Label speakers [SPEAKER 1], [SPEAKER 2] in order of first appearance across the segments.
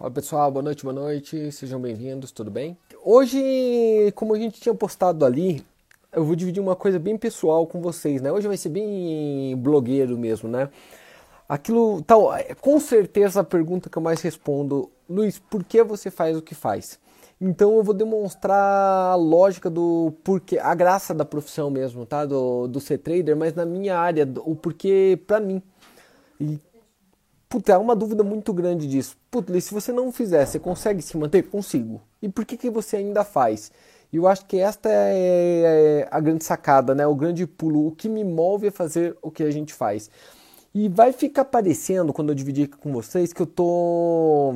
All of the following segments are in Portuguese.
[SPEAKER 1] Fala pessoal, boa noite, boa noite, sejam bem-vindos, tudo bem? Hoje, como a gente tinha postado ali, eu vou dividir uma coisa bem pessoal com vocês, né? Hoje vai ser bem blogueiro mesmo, né? Aquilo, tal, com certeza a pergunta que eu mais respondo, Luiz, por que você faz o que faz? Então eu vou demonstrar a lógica do porquê, a graça da profissão mesmo, tá? Do, do ser trader, mas na minha área, o porquê pra mim. E, puta, é uma dúvida muito grande disso. Puta, se você não fizer, você consegue se manter? Consigo. E por que, que você ainda faz? Eu acho que esta é, é a grande sacada, né? O grande pulo, o que me move a fazer o que a gente faz. E vai ficar parecendo, quando eu dividir aqui com vocês, que eu tô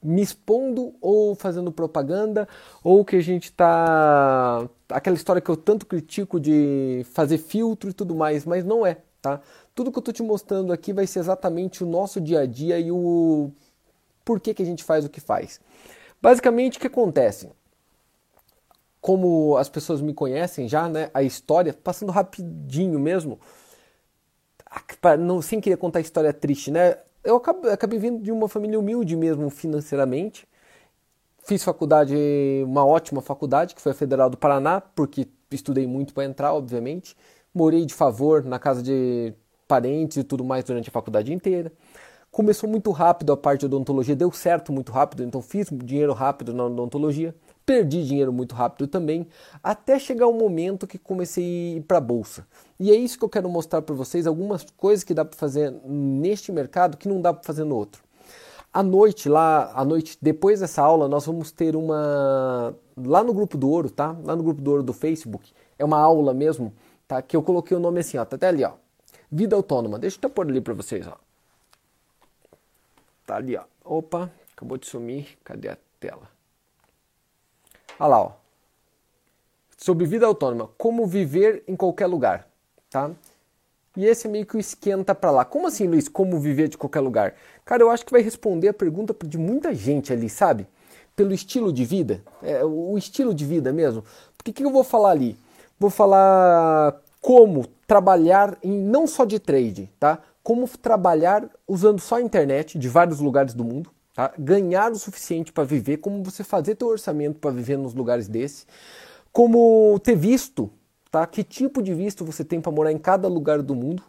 [SPEAKER 1] me expondo ou fazendo propaganda, ou que a gente tá. aquela história que eu tanto critico de fazer filtro e tudo mais, mas não é, tá? Tudo que eu tô te mostrando aqui vai ser exatamente o nosso dia a dia e o porquê que a gente faz o que faz. Basicamente, o que acontece? Como as pessoas me conhecem já, né? A história, passando rapidinho mesmo não, sem querer contar história triste, né? Eu acabei, acabei vindo de uma família humilde mesmo financeiramente. Fiz faculdade, uma ótima faculdade, que foi a Federal do Paraná, porque estudei muito para entrar, obviamente. Morei de favor na casa de parentes e tudo mais durante a faculdade inteira. Começou muito rápido a parte de odontologia, deu certo muito rápido, então fiz dinheiro rápido na odontologia. Perdi dinheiro muito rápido também, até chegar o momento que comecei a ir para a bolsa. E é isso que eu quero mostrar para vocês, algumas coisas que dá para fazer neste mercado que não dá para fazer no outro. À noite, lá, à noite, depois dessa aula, nós vamos ter uma lá no grupo do Ouro, tá? Lá no grupo do Ouro do Facebook, é uma aula mesmo, tá? Que eu coloquei o nome assim, ó, tá até ali, ó. Vida autônoma. Deixa eu pôr ali para vocês, ó. Tá ali, ó. Opa, acabou de sumir. Cadê a tela? Olha lá, ó. Sobre vida autônoma, como viver em qualquer lugar, tá? E esse é meio que o esquenta para lá. Como assim, Luiz, como viver de qualquer lugar? Cara, eu acho que vai responder a pergunta de muita gente ali, sabe? Pelo estilo de vida, é, o estilo de vida mesmo. Porque que eu vou falar ali? Vou falar como trabalhar em não só de trade, tá? Como trabalhar usando só a internet de vários lugares do mundo, Tá? Ganhar o suficiente para viver, como você fazer teu orçamento para viver nos lugares desse, como ter visto, tá? Que tipo de visto você tem para morar em cada lugar do mundo,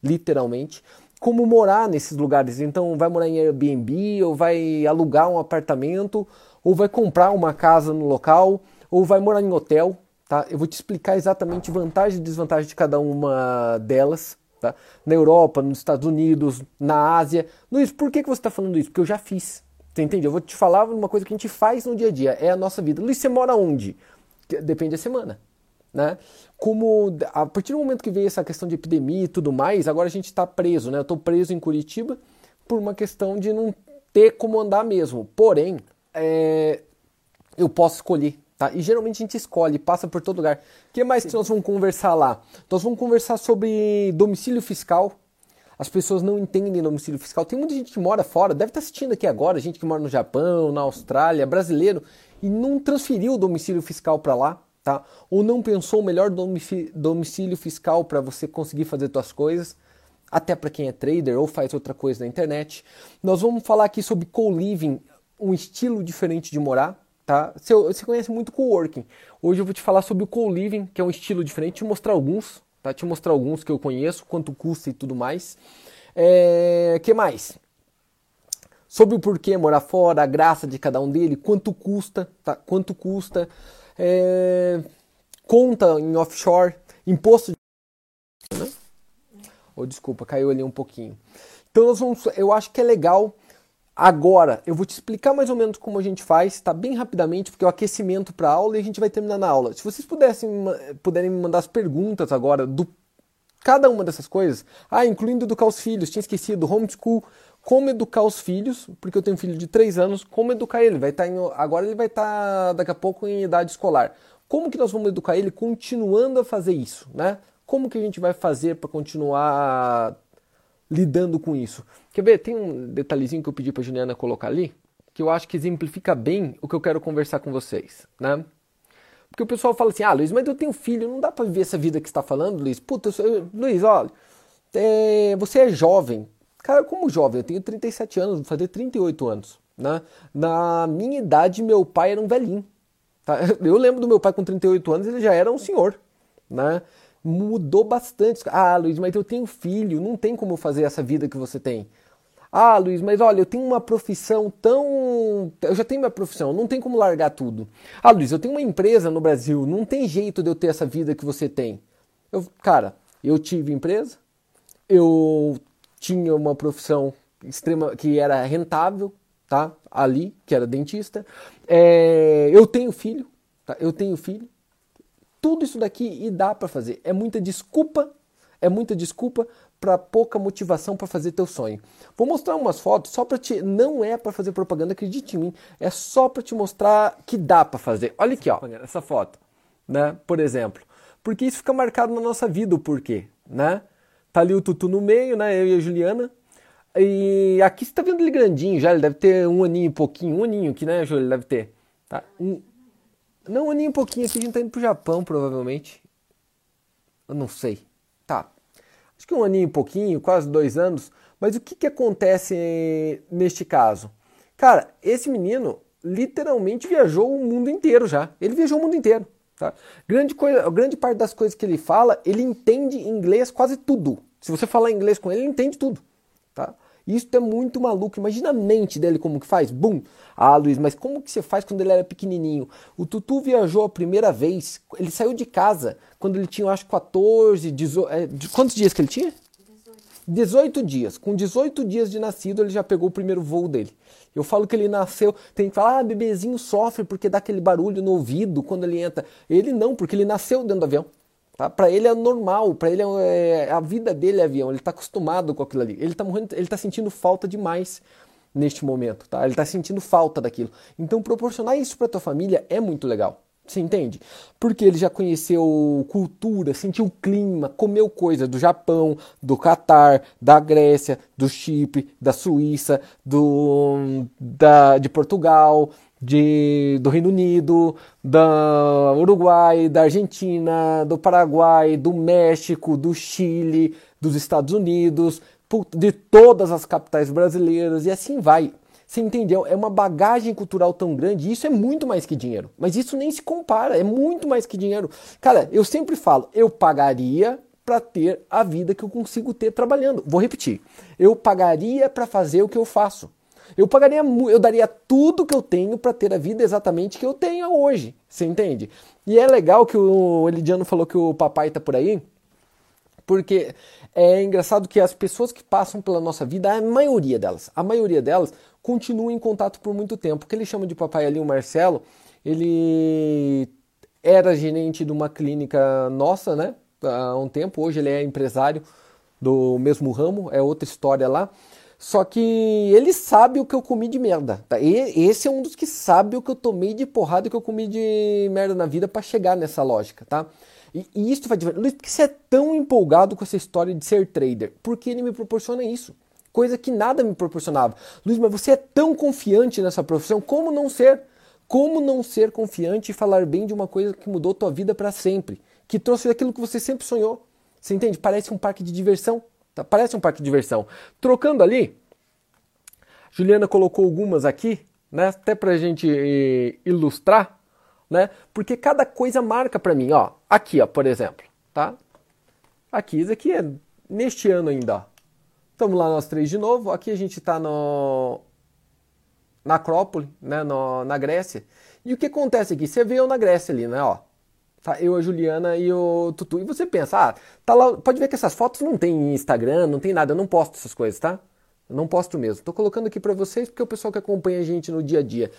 [SPEAKER 1] literalmente, como morar nesses lugares. Então, vai morar em Airbnb, ou vai alugar um apartamento, ou vai comprar uma casa no local, ou vai morar em hotel, tá? Eu vou te explicar exatamente vantagem e desvantagem de cada uma delas, Tá? Na Europa, nos Estados Unidos, na Ásia. Luiz, por que, que você está falando isso? Porque eu já fiz. Você entende? Eu vou te falar uma coisa que a gente faz no dia a dia, é a nossa vida. Luiz, você mora onde? Depende da semana. Né? Como a partir do momento que veio essa questão de epidemia e tudo mais, agora a gente está preso, né? Eu estou preso em Curitiba por uma questão de não ter como andar mesmo. Porém, é, eu posso escolher Tá? E geralmente a gente escolhe, passa por todo lugar. O que mais Sim. que nós vamos conversar lá? Nós vamos conversar sobre domicílio fiscal. As pessoas não entendem domicílio fiscal. Tem muita gente que mora fora, deve estar assistindo aqui agora, gente que mora no Japão, na Austrália, brasileiro, e não transferiu o domicílio fiscal para lá, tá? Ou não pensou o melhor domicílio fiscal para você conseguir fazer suas coisas, até para quem é trader ou faz outra coisa na internet. Nós vamos falar aqui sobre co-living, um estilo diferente de morar, tá? Você, você conhece muito coworking. Hoje eu vou te falar sobre o co-living, que é um estilo diferente, te mostrar alguns, tá? Te mostrar alguns que eu conheço, quanto custa e tudo mais. É, que mais? Sobre o porquê morar fora, a graça de cada um dele, quanto custa, tá? Quanto custa, é, conta em offshore, imposto de... Oh, desculpa, caiu ali um pouquinho. Então nós vamos, eu acho que é legal Agora, eu vou te explicar mais ou menos como a gente faz, tá? Bem rapidamente, porque é o aquecimento para a aula e a gente vai terminar na aula. Se vocês pudessem, puderem me mandar as perguntas agora do cada uma dessas coisas, ah, incluindo educar os filhos, tinha esquecido, homeschool, como educar os filhos, porque eu tenho um filho de 3 anos, como educar ele, vai estar tá em, agora ele vai estar tá daqui a pouco em idade escolar. Como que nós vamos educar ele continuando a fazer isso, né? Como que a gente vai fazer para continuar lidando com isso. Quer ver? Tem um detalhezinho que eu pedi para Juliana colocar ali, que eu acho que exemplifica bem o que eu quero conversar com vocês, né? Porque o pessoal fala assim: "Ah, Luiz, mas eu tenho filho, não dá para viver essa vida que está falando, Luiz". Puta, eu, Luiz, olha, é, você é jovem. Cara, como jovem, eu tenho 37 anos, vou fazer 38 anos, Né? Na minha idade, meu pai era um velhinho. Tá? Eu lembro do meu pai com 38 anos, ele já era um senhor. Né? Mudou bastante. Ah, Luiz, mas eu tenho filho, não tem como fazer essa vida que você tem. Ah, Luiz, mas olha, eu tenho uma profissão tão. Eu já tenho minha profissão, não tem como largar tudo. Ah, Luiz, eu tenho uma empresa no Brasil, não tem jeito de eu ter essa vida que você tem. Eu, cara, eu tive empresa, eu tinha uma profissão extrema que era rentável, tá? Ali, que era dentista. É, eu tenho filho, tá? Eu tenho filho. Tudo isso daqui e dá para fazer. É muita desculpa, é muita desculpa para pouca motivação para fazer teu sonho. Vou mostrar umas fotos só para te, não é para fazer propaganda, acredite em mim, é só para te mostrar que dá para fazer. Olha aqui, ó, essa foto, né? Por exemplo, porque isso fica marcado na nossa vida o porquê, né? Tá ali o Tutu no meio, né? Eu e a Juliana, e aqui você tá vendo ele grandinho já, ele deve ter um aninho e pouquinho, um aninho aqui, né, Júlio? Ele deve ter. Tá? Um... Não, um aninho e pouquinho aqui, a gente tá indo pro Japão, provavelmente. Eu não sei. Tá. Acho que um aninho e pouquinho, quase dois anos. Mas o que que acontece neste caso? Cara, esse menino literalmente viajou o mundo inteiro já. Ele viajou o mundo inteiro. Tá? Grande, coisa, grande parte das coisas que ele fala, ele entende inglês quase tudo. Se você falar inglês com ele, ele entende tudo. Tá? Isso é muito maluco. Imagina a mente dele como que faz. Bum! Ah, Luiz, mas como que você faz quando ele era pequenininho? O Tutu viajou a primeira vez. Ele saiu de casa quando ele tinha, acho, 14, 18. É, quantos dias que ele tinha? 18 dias. Com 18 dias de nascido, ele já pegou o primeiro voo dele. Eu falo que ele nasceu, tem que falar, ah, bebezinho sofre porque dá aquele barulho no ouvido quando ele entra. Ele não, porque ele nasceu dentro do avião. Tá? Para ele é normal, para ele é, é, a vida dele é avião, ele está acostumado com aquilo ali. Ele está morrendo, ele está sentindo falta demais neste momento, tá? Ele está sentindo falta daquilo. Então proporcionar isso para tua família é muito legal. Você entende? Porque ele já conheceu cultura, sentiu clima, comeu coisa do Japão, do Catar, da Grécia, do Chipre, da Suíça, do, da, de Portugal, de, do Reino Unido, da Uruguai, da Argentina, do Paraguai, do México, do Chile, dos Estados Unidos, de todas as capitais brasileiras e assim vai. Você entendeu? É uma bagagem cultural tão grande, isso é muito mais que dinheiro. Mas isso nem se compara, é muito mais que dinheiro. Cara, eu sempre falo, eu pagaria para ter a vida que eu consigo ter trabalhando. Vou repetir. Eu pagaria para fazer o que eu faço. Eu pagaria, eu daria tudo que eu tenho para ter a vida exatamente que eu tenho hoje. Você entende? E é legal que o Elidiano falou que o papai tá por aí, porque é engraçado que as pessoas que passam pela nossa vida, a maioria delas, a maioria delas continua em contato por muito tempo. O que ele chama de papai ali, o Marcelo, ele era gerente de uma clínica nossa, né? Há um tempo, hoje ele é empresário do mesmo ramo, é outra história lá. Só que ele sabe o que eu comi de merda. Tá? E esse é um dos que sabe o que eu tomei de porrada e que eu comi de merda na vida para chegar nessa lógica, tá? E, e isso vai Luiz, por que você é tão empolgado com essa história de ser trader? Porque ele me proporciona isso. Coisa que nada me proporcionava. Luiz, mas você é tão confiante nessa profissão, como não ser? Como não ser confiante e falar bem de uma coisa que mudou tua vida para sempre? Que trouxe aquilo que você sempre sonhou. Você entende? Parece um parque de diversão. Tá? Parece um parque de diversão. Trocando ali, Juliana colocou algumas aqui, né? Até pra gente eh, ilustrar, né? Porque cada coisa marca para mim, ó. Aqui, ó, por exemplo, tá? Aqui, isso aqui é neste ano ainda, ó. Estamos lá nós três de novo. Aqui a gente está no na Acrópole, né, no, na Grécia. E o que acontece aqui? Você vê eu na Grécia ali, né, ó. Tá eu, a Juliana e o Tutu. E você pensa, ah, tá lá, pode ver que essas fotos não tem Instagram, não tem nada, eu não posto essas coisas, tá? Eu não posto mesmo. Tô colocando aqui para vocês porque é o pessoal que acompanha a gente no dia a dia.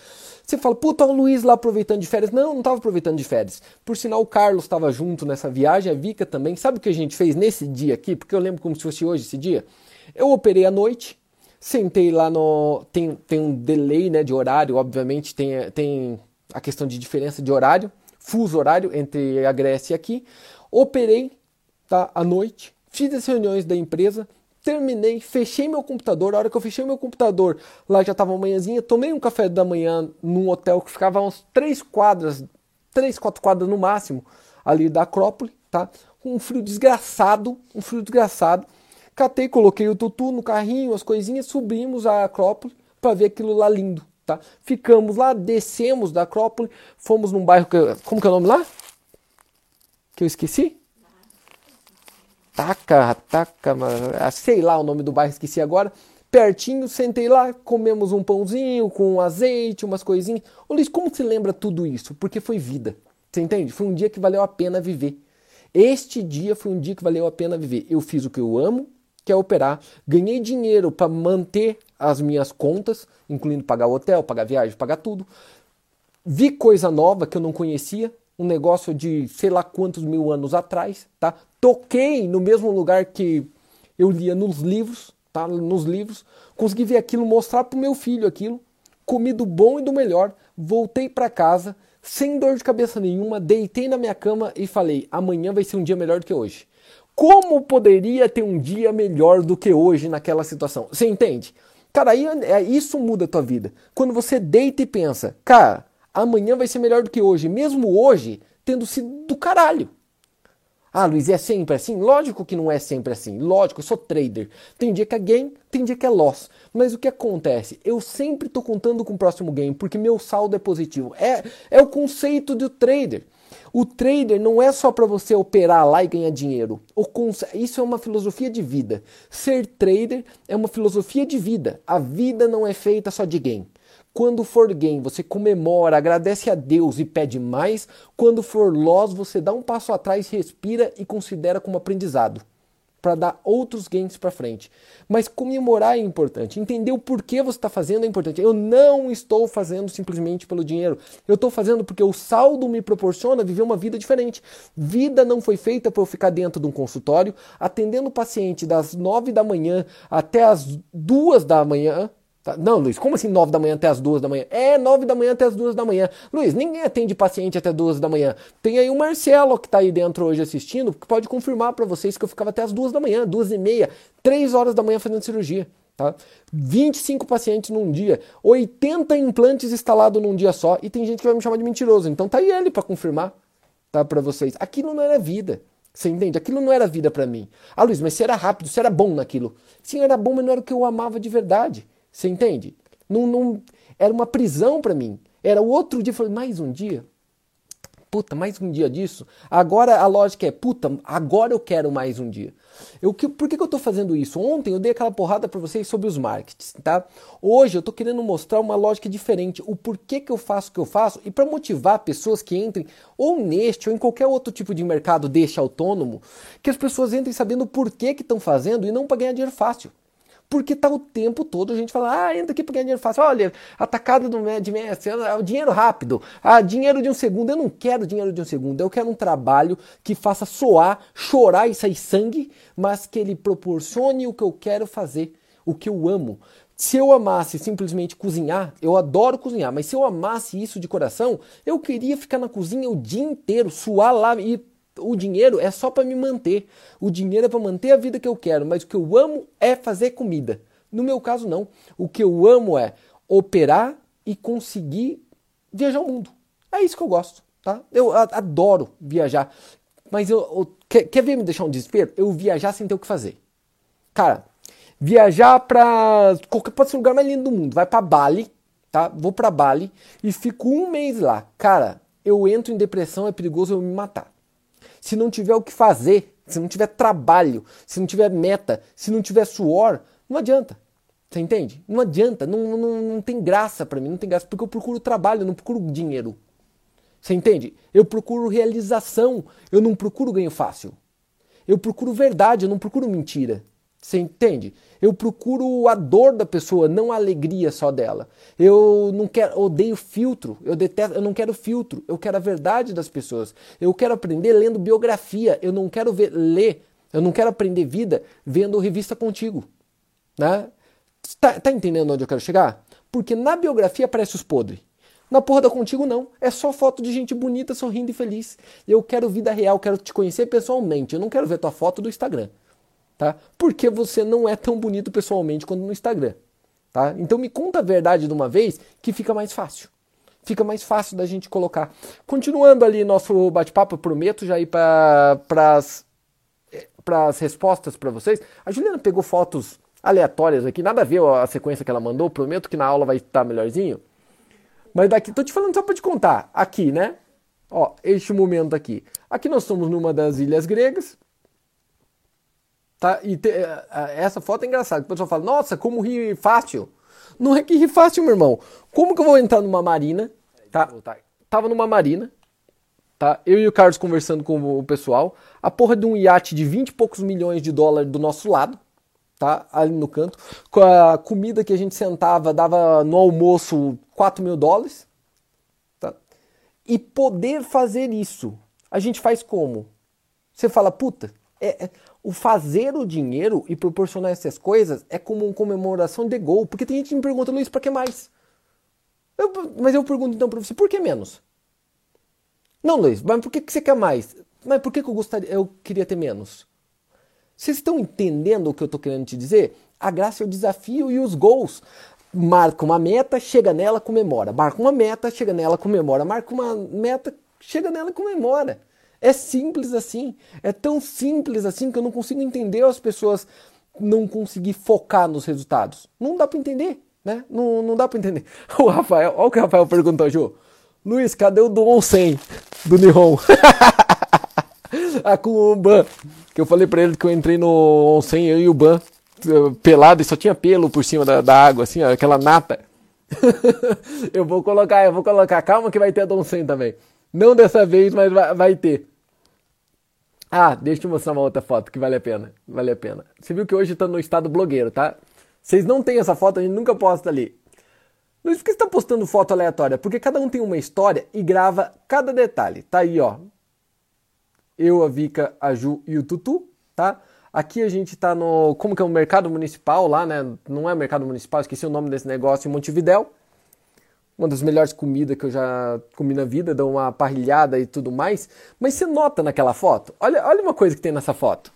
[SPEAKER 1] Você fala, puta, o Luiz lá aproveitando de férias. Não, não tava aproveitando de férias. Por sinal, o Carlos estava junto nessa viagem, a Vika também. Sabe o que a gente fez nesse dia aqui? Porque eu lembro como se fosse hoje esse dia. Eu operei à noite, sentei lá no. Tem, tem um delay né, de horário, obviamente, tem, tem a questão de diferença de horário fuso horário entre a Grécia e aqui. Operei tá, à noite, fiz as reuniões da empresa, terminei, fechei meu computador. A hora que eu fechei meu computador, lá já estava manhãzinha, tomei um café da manhã num hotel que ficava uns três quadras, três, quatro quadras no máximo, ali da Acrópole, tá? Um frio desgraçado, um frio desgraçado. Catei, coloquei o tutu no carrinho, as coisinhas, subimos a Acrópole, para ver aquilo lá lindo. Tá? Ficamos lá, descemos da Acrópole, fomos num bairro que. Como que é o nome lá? Que eu esqueci? Taca, taca, ah, sei lá o nome do bairro, esqueci agora. Pertinho, sentei lá, comemos um pãozinho com azeite, umas coisinhas. Ô Luiz, como se lembra tudo isso? Porque foi vida. Você entende? Foi um dia que valeu a pena viver. Este dia foi um dia que valeu a pena viver. Eu fiz o que eu amo, que é operar. Ganhei dinheiro para manter as minhas contas, incluindo pagar o hotel, pagar viagem, pagar tudo. Vi coisa nova que eu não conhecia, um negócio de sei lá quantos mil anos atrás, tá? Toquei no mesmo lugar que eu lia nos livros, tá? Nos livros, consegui ver aquilo, mostrar pro meu filho aquilo, comi do bom e do melhor, voltei para casa sem dor de cabeça nenhuma, deitei na minha cama e falei: amanhã vai ser um dia melhor do que hoje. Como poderia ter um dia melhor do que hoje naquela situação? Você entende? Cara, aí é, isso muda a tua vida. Quando você deita e pensa, cara, amanhã vai ser melhor do que hoje, mesmo hoje tendo sido do caralho. Ah, Luiz, é sempre assim? Lógico que não é sempre assim. Lógico, eu sou trader. Tem dia que é gain, tem dia que é loss. Mas o que acontece? Eu sempre estou contando com o próximo game, porque meu saldo é positivo. É, é o conceito do trader. O trader não é só para você operar lá e ganhar dinheiro. Isso é uma filosofia de vida. Ser trader é uma filosofia de vida. A vida não é feita só de gain. Quando for gain, você comemora, agradece a Deus e pede mais. Quando for loss, você dá um passo atrás, respira e considera como aprendizado para dar outros gains para frente. Mas comemorar é importante, entender o porquê você está fazendo é importante. Eu não estou fazendo simplesmente pelo dinheiro. Eu estou fazendo porque o saldo me proporciona viver uma vida diferente. Vida não foi feita para eu ficar dentro de um consultório atendendo o paciente das nove da manhã até as duas da manhã Tá? Não, Luiz, como assim 9 da manhã até as 2 da manhã? É 9 da manhã até as 2 da manhã. Luiz, ninguém atende paciente até 2 da manhã. Tem aí o Marcelo que está aí dentro hoje assistindo, que pode confirmar para vocês que eu ficava até as 2 da manhã, 2 e meia, 3 horas da manhã fazendo cirurgia. Tá? 25 pacientes num dia, 80 implantes instalados num dia só, e tem gente que vai me chamar de mentiroso. Então tá aí ele para confirmar tá, para vocês. Aquilo não era vida. Você entende? Aquilo não era vida para mim. Ah, Luiz, mas você era rápido, você era bom naquilo. Sim, era bom, mas não era o que eu amava de verdade. Você entende? Não, não, era uma prisão para mim. Era o outro dia, falei, mais um dia? Puta, mais um dia disso? Agora a lógica é, puta, agora eu quero mais um dia. Eu, que, por que, que eu estou fazendo isso? Ontem eu dei aquela porrada para vocês sobre os markets, tá? Hoje eu estou querendo mostrar uma lógica diferente, o porquê que eu faço o que eu faço e para motivar pessoas que entrem ou neste ou em qualquer outro tipo de mercado deste autônomo, que as pessoas entrem sabendo o porquê que estão fazendo e não para ganhar dinheiro fácil. Porque tá o tempo todo a gente fala, ah, entra aqui para ganhar dinheiro fácil. Olha, atacada do, de mestre, o dinheiro rápido, ah, dinheiro de um segundo. Eu não quero dinheiro de um segundo, eu quero um trabalho que faça soar, chorar e sair sangue, mas que ele proporcione o que eu quero fazer, o que eu amo. Se eu amasse simplesmente cozinhar, eu adoro cozinhar, mas se eu amasse isso de coração, eu queria ficar na cozinha o dia inteiro, suar lá e o dinheiro é só para me manter. O dinheiro é para manter a vida que eu quero, mas o que eu amo é fazer comida. No meu caso, não. O que eu amo é operar e conseguir viajar o mundo. É isso que eu gosto, tá? Eu adoro viajar. Mas eu, eu quer, quer ver me deixar um desespero? Eu viajar sem ter o que fazer. Cara, viajar para qualquer pode ser o lugar mais lindo do mundo. Vai para Bali, tá? Vou para Bali e fico um mês lá. Cara, eu entro em depressão, é perigoso eu me matar se não tiver o que fazer, se não tiver trabalho, se não tiver meta, se não tiver suor, não adianta. Você entende? Não adianta, não, não, não tem graça para mim, não tem graça, porque eu procuro trabalho, eu não procuro dinheiro. Você entende? Eu procuro realização, eu não procuro ganho fácil. Eu procuro verdade, eu não procuro mentira. Você entende? Eu procuro a dor da pessoa, não a alegria só dela. Eu não quero, odeio filtro, eu detesto, eu não quero filtro, eu quero a verdade das pessoas. Eu quero aprender lendo biografia, eu não quero ver, ler, eu não quero aprender vida vendo revista contigo. Né? Tá, tá entendendo onde eu quero chegar? Porque na biografia aparece os podres. Na porra da contigo não, é só foto de gente bonita, sorrindo e feliz. Eu quero vida real, quero te conhecer pessoalmente, eu não quero ver tua foto do Instagram tá? Porque você não é tão bonito pessoalmente quanto no Instagram, tá? Então me conta a verdade de uma vez que fica mais fácil. Fica mais fácil da gente colocar. Continuando ali nosso bate-papo, prometo já ir para as respostas para vocês. A Juliana pegou fotos aleatórias aqui, nada a ver a sequência que ela mandou, prometo que na aula vai estar melhorzinho. Mas daqui, tô te falando só para te contar, aqui, né? Ó, este momento aqui. Aqui nós estamos numa das ilhas gregas. Tá? E te, é, essa foto é engraçada. O pessoal fala, nossa, como rir fácil. Não é que rir fácil, meu irmão. Como que eu vou entrar numa marina? Tá? Tava numa marina, tá? Eu e o Carlos conversando com o pessoal. A porra de um iate de 20 e poucos milhões de dólares do nosso lado, tá? Ali no canto. Com a comida que a gente sentava, dava no almoço 4 mil dólares. Tá? E poder fazer isso, a gente faz como? Você fala, puta, é, é, o fazer o dinheiro e proporcionar essas coisas é como uma comemoração de gol. Porque tem gente que me pergunta, Luiz, para que mais? Eu, mas eu pergunto então para você, por que menos? Não, Luiz, mas por que, que você quer mais? Mas por que, que eu gostaria, eu queria ter menos? Vocês estão entendendo o que eu estou querendo te dizer? A graça é o desafio e os gols. Marca uma meta, chega nela, comemora. Marca uma meta, chega nela, comemora. Marca uma meta, chega nela comemora. É simples assim. É tão simples assim que eu não consigo entender as pessoas não conseguir focar nos resultados. Não dá para entender, né? Não, não dá para entender. O Rafael, olha o que o Rafael perguntou, Ju. Luiz, cadê o Dom 100 do Nihon? ah, com o Ban. Que eu falei para ele que eu entrei no onsen, eu e o Ban, pelado, e só tinha pelo por cima da, da água, assim, aquela nata. eu vou colocar, eu vou colocar. Calma que vai ter a Dom 100 também. Não dessa vez, mas vai, ter. Ah, deixa eu te mostrar uma outra foto que vale a pena. Vale a pena. Você viu que hoje tá no estado blogueiro, tá? Vocês não têm essa foto, a gente nunca posta ali. Por que você tá postando foto aleatória? Porque cada um tem uma história e grava cada detalhe. Tá aí, ó. Eu, a Vika, a Ju e o Tutu, tá? Aqui a gente tá no. Como que é o mercado municipal lá, né? Não é mercado municipal, esqueci o nome desse negócio em Montevidéu uma das melhores comidas que eu já comi na vida, dá uma parrilhada e tudo mais. Mas você nota naquela foto? Olha, olha uma coisa que tem nessa foto.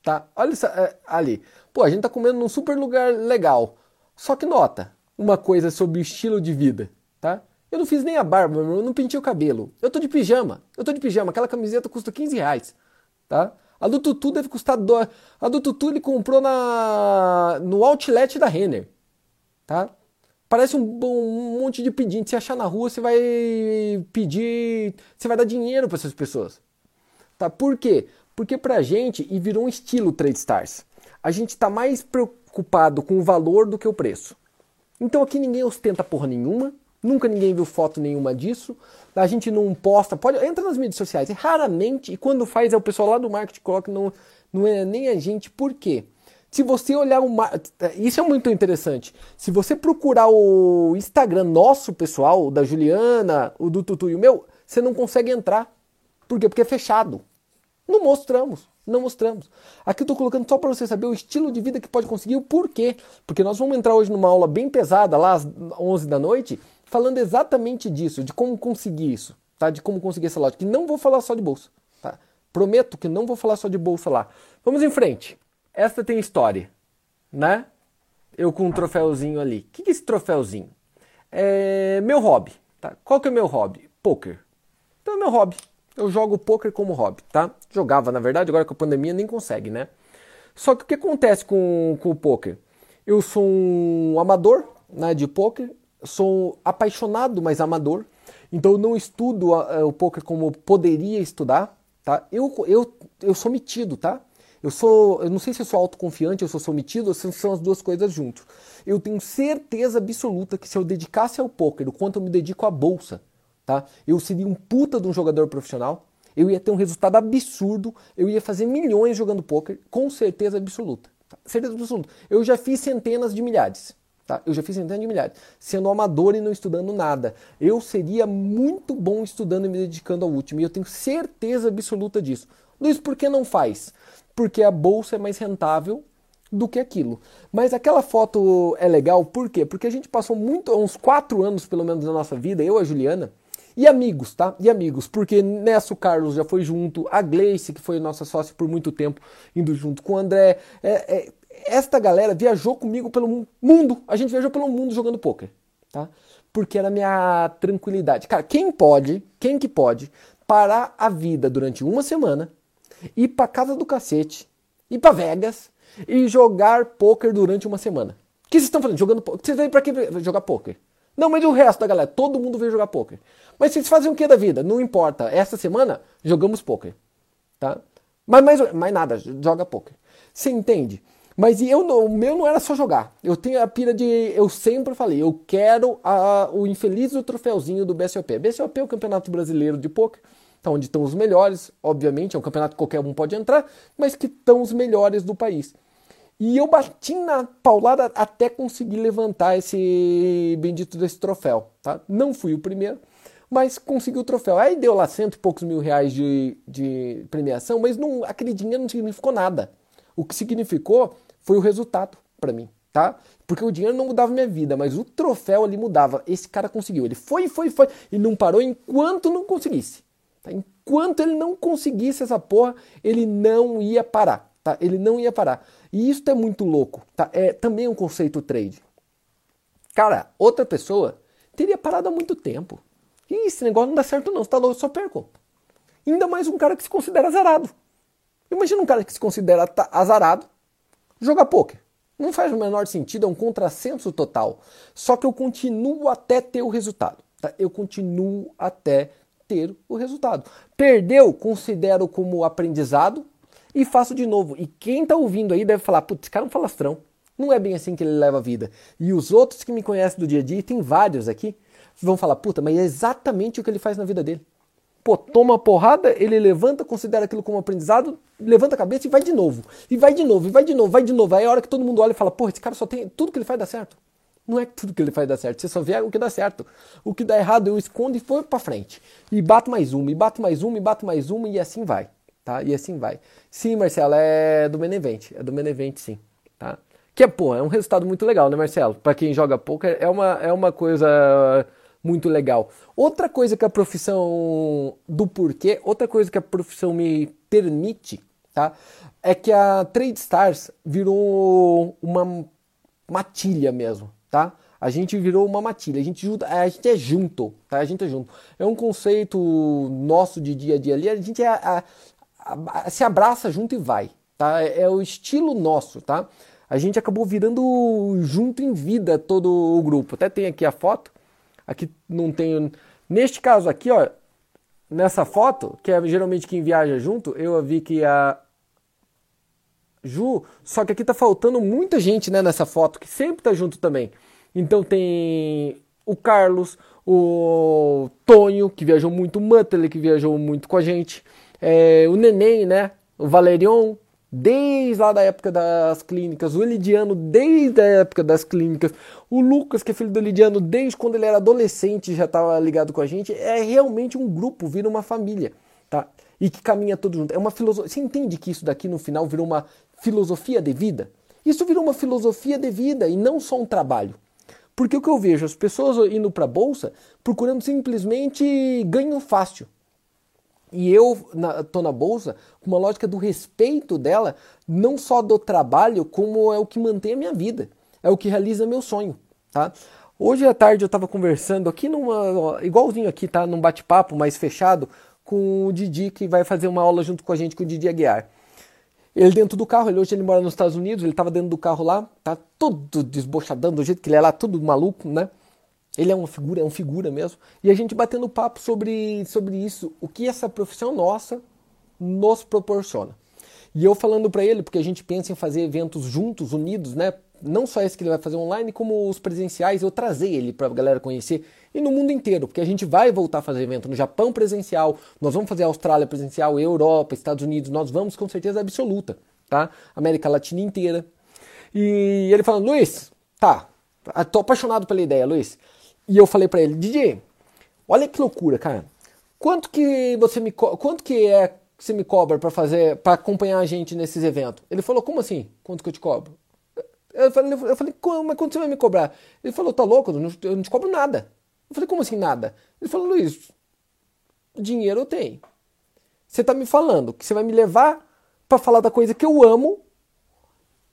[SPEAKER 1] Tá? Olha isso é, ali. Pô, a gente tá comendo num super lugar legal. Só que nota uma coisa sobre estilo de vida, tá? Eu não fiz nem a barba, eu não pintei o cabelo. Eu tô de pijama. Eu tô de pijama. Aquela camiseta custa 15 reais, tá? A do Tutu deve custar... Do... A do Tutu ele comprou na... no outlet da Renner, tá? Parece um, um, monte de pedinte. Se achar na rua, você vai pedir, você vai dar dinheiro para essas pessoas. Tá? Por quê? Porque pra gente, e virou um estilo Trade Stars, a gente está mais preocupado com o valor do que o preço. Então aqui ninguém ostenta porra nenhuma, nunca ninguém viu foto nenhuma disso, a gente não posta, pode, entra nas mídias sociais, raramente, e quando faz é o pessoal lá do marketing coloca, não, não é nem a gente, por quê? Se você olhar o. Isso é muito interessante. Se você procurar o Instagram nosso, pessoal, da Juliana, o do Tutu e o meu, você não consegue entrar. Por quê? Porque é fechado. Não mostramos. Não mostramos. Aqui eu estou colocando só para você saber o estilo de vida que pode conseguir, o porquê. Porque nós vamos entrar hoje numa aula bem pesada, lá às 11 da noite, falando exatamente disso, de como conseguir isso, tá? De como conseguir essa lógica. E não vou falar só de bolsa, tá? Prometo que não vou falar só de bolsa lá. Vamos em frente. Esta tem história, né? Eu com um troféuzinho ali. O que é esse troféuzinho? É meu hobby, tá? Qual que é meu hobby? Poker. Então é meu hobby. Eu jogo poker como hobby, tá? Jogava, na verdade, agora com a pandemia nem consegue, né? Só que o que acontece com, com o poker? Eu sou um amador né, de poker, sou apaixonado, mas amador. Então eu não estudo a, o poker como poderia estudar, tá? Eu, eu, eu sou metido, tá? Eu sou, eu não sei se eu sou autoconfiante, eu sou sometido, ou se são as duas coisas juntos. Eu tenho certeza absoluta que se eu dedicasse ao poker o quanto eu me dedico à bolsa, tá? Eu seria um puta de um jogador profissional, eu ia ter um resultado absurdo, eu ia fazer milhões jogando poker, com certeza absoluta. Tá? Certeza absoluta. Eu já fiz centenas de milhares. Tá? Eu já fiz centenas de milhares, sendo amador e não estudando nada. Eu seria muito bom estudando e me dedicando ao último, e eu tenho certeza absoluta disso. Luiz, por que não faz? Porque a bolsa é mais rentável do que aquilo. Mas aquela foto é legal, por quê? Porque a gente passou muito, uns quatro anos pelo menos da nossa vida, eu e a Juliana, e amigos, tá? E amigos, porque nessa o Carlos já foi junto, a Gleice, que foi nossa sócia por muito tempo, indo junto com o André. É, é, esta galera viajou comigo pelo mundo, a gente viajou pelo mundo jogando poker, tá? Porque era a minha tranquilidade. Cara, quem pode, quem que pode parar a vida durante uma semana ir pra casa do cacete, ir pra Vegas, e jogar poker durante uma semana. O que vocês estão fazendo? Jogando poker. Vocês vêm pra que jogar poker? Não, mas e o resto da galera? Todo mundo veio jogar poker. Mas vocês fazem o que da vida? Não importa. Essa semana jogamos poker. Tá? Mas mais, mais nada, joga poker. Você entende? Mas eu o meu não era só jogar. Eu tenho a pira de. Eu sempre falei, eu quero a, o infeliz do troféuzinho do BSOP. BSOP é o Campeonato Brasileiro de Poker, tá onde estão os melhores, obviamente, é um campeonato que qualquer um pode entrar, mas que estão os melhores do país. E eu bati na paulada até conseguir levantar esse bendito desse troféu, tá? Não fui o primeiro, mas consegui o troféu. Aí deu lá cento e poucos mil reais de, de premiação, mas não, aquele dinheiro não significou nada. O que significou foi o resultado para mim, tá? Porque o dinheiro não mudava minha vida, mas o troféu ali mudava. Esse cara conseguiu. Ele foi, foi, foi e não parou enquanto não conseguisse. Tá? Enquanto ele não conseguisse essa porra, ele não ia parar, tá? Ele não ia parar. E isso é muito louco, tá? É também um conceito trade. Cara, outra pessoa teria parado há muito tempo. E esse negócio não dá certo não, você tá louco, só perco. Ainda mais um cara que se considera azarado. Imagina um cara que se considera azarado jogar poker. Não faz o menor sentido, é um contrassenso total. Só que eu continuo até ter o resultado. Tá? Eu continuo até ter o resultado. Perdeu, considero como aprendizado e faço de novo. E quem está ouvindo aí deve falar, putz, cara é um falastrão. Não é bem assim que ele leva a vida. E os outros que me conhecem do dia a dia, tem vários aqui, vão falar, puta, mas é exatamente o que ele faz na vida dele. Pô, toma porrada, ele levanta, considera aquilo como aprendizado, levanta a cabeça e vai de novo. E vai de novo, e vai de novo, vai de novo. Aí a hora que todo mundo olha e fala, pô, esse cara só tem. Tudo que ele faz dá certo. Não é tudo que ele faz dá certo, você só vê o que dá certo. O que dá errado eu escondo e foi para frente. E bato mais uma, e bato mais uma, e bato mais uma, e assim vai. Tá? E assim vai. Sim, Marcelo, é do Benevente. É do Benevente, sim. Tá? Que é, pô, é um resultado muito legal, né, Marcelo? Para quem joga poker, é uma, é uma coisa muito legal. Outra coisa que a profissão do porquê, outra coisa que a profissão me permite, tá? É que a Trade Stars virou uma matilha mesmo, tá? A gente virou uma matilha, a gente, a gente é junto, tá? A gente é junto. É um conceito nosso de dia a dia ali, a gente é, a, a, se abraça junto e vai, tá? É, é o estilo nosso, tá? A gente acabou virando junto em vida todo o grupo. Até tem aqui a foto, Aqui não tenho. Neste caso aqui, ó, nessa foto, que é geralmente quem viaja junto, eu vi que a Ju, só que aqui tá faltando muita gente, né, nessa foto, que sempre tá junto também. Então tem o Carlos, o Tonho, que viajou muito, o Muttley, que viajou muito com a gente, é, o Neném, né, o Valerion, desde lá da época das clínicas, o Elidiano desde a época das clínicas, o Lucas, que é filho do Elidiano, desde quando ele era adolescente já estava ligado com a gente, é realmente um grupo, vira uma família, tá? E que caminha todo junto. É uma filosofia. Você entende que isso daqui no final virou uma filosofia de vida? Isso virou uma filosofia de vida e não só um trabalho. Porque o que eu vejo, as pessoas indo para a bolsa procurando simplesmente ganho fácil. E eu estou na bolsa com uma lógica do respeito dela, não só do trabalho, como é o que mantém a minha vida, é o que realiza meu sonho, tá? Hoje à tarde eu estava conversando aqui numa igualzinho aqui, tá, num bate-papo mais fechado com o Didi que vai fazer uma aula junto com a gente com o Didi Aguiar. Ele dentro do carro, ele hoje ele mora nos Estados Unidos, ele estava dentro do carro lá, tá todo desbochadão do jeito que ele é lá, tudo maluco, né? Ele é uma figura, é um figura mesmo. E a gente batendo papo sobre, sobre isso, o que essa profissão nossa nos proporciona. E eu falando para ele, porque a gente pensa em fazer eventos juntos, unidos, né? Não só esse que ele vai fazer online, como os presenciais, eu trazer ele para a galera conhecer e no mundo inteiro, porque a gente vai voltar a fazer evento no Japão presencial, nós vamos fazer Austrália presencial, Europa, Estados Unidos, nós vamos com certeza absoluta, tá? América Latina inteira. E ele falando, Luiz, tá, tô apaixonado pela ideia, Luiz. E eu falei para ele, DJ, olha que loucura, cara. Quanto que você me quanto que é que você me cobra para fazer para acompanhar a gente nesses eventos? Ele falou, como assim? Quanto que eu te cobro? Eu falei, eu falei mas quanto você vai me cobrar? Ele falou, tá louco? Eu não, eu não te cobro nada. Eu falei, como assim nada? Ele falou, Luiz, dinheiro eu tenho. Você tá me falando que você vai me levar para falar da coisa que eu amo,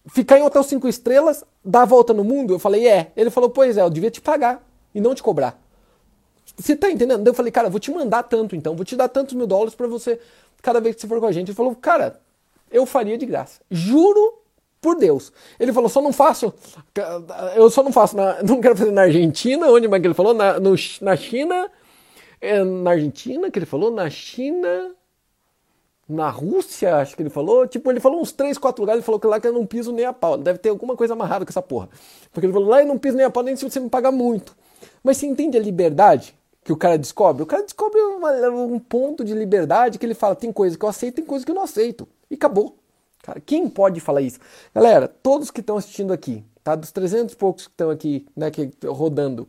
[SPEAKER 1] ficar em hotel cinco estrelas, dar a volta no mundo? Eu falei, é. Ele falou, pois é, eu devia te pagar e não te cobrar. Você tá entendendo? Eu falei, cara, vou te mandar tanto então, vou te dar tantos mil dólares para você cada vez que você for com a gente. Ele falou, cara, eu faria de graça. Juro Por Deus. Ele falou, só não faço. Eu só não faço. Na, não quero fazer na Argentina, onde mais que ele falou? Na, no, na China. É, na Argentina, que ele falou? Na China. Na Rússia, acho que ele falou. Tipo, ele falou uns 3, 4 lugares. Ele falou que lá que eu não piso nem a pau. Deve ter alguma coisa amarrada com essa porra. Porque ele falou, lá eu não piso nem a pau, nem se você me pagar muito. Mas você entende a liberdade que o cara descobre? O cara descobre uma, um ponto de liberdade que ele fala: tem coisa que eu aceito, tem coisa que eu não aceito. E acabou. Cara, quem pode falar isso? Galera, todos que estão assistindo aqui, tá? Dos 300 e poucos que estão aqui, né, que rodando,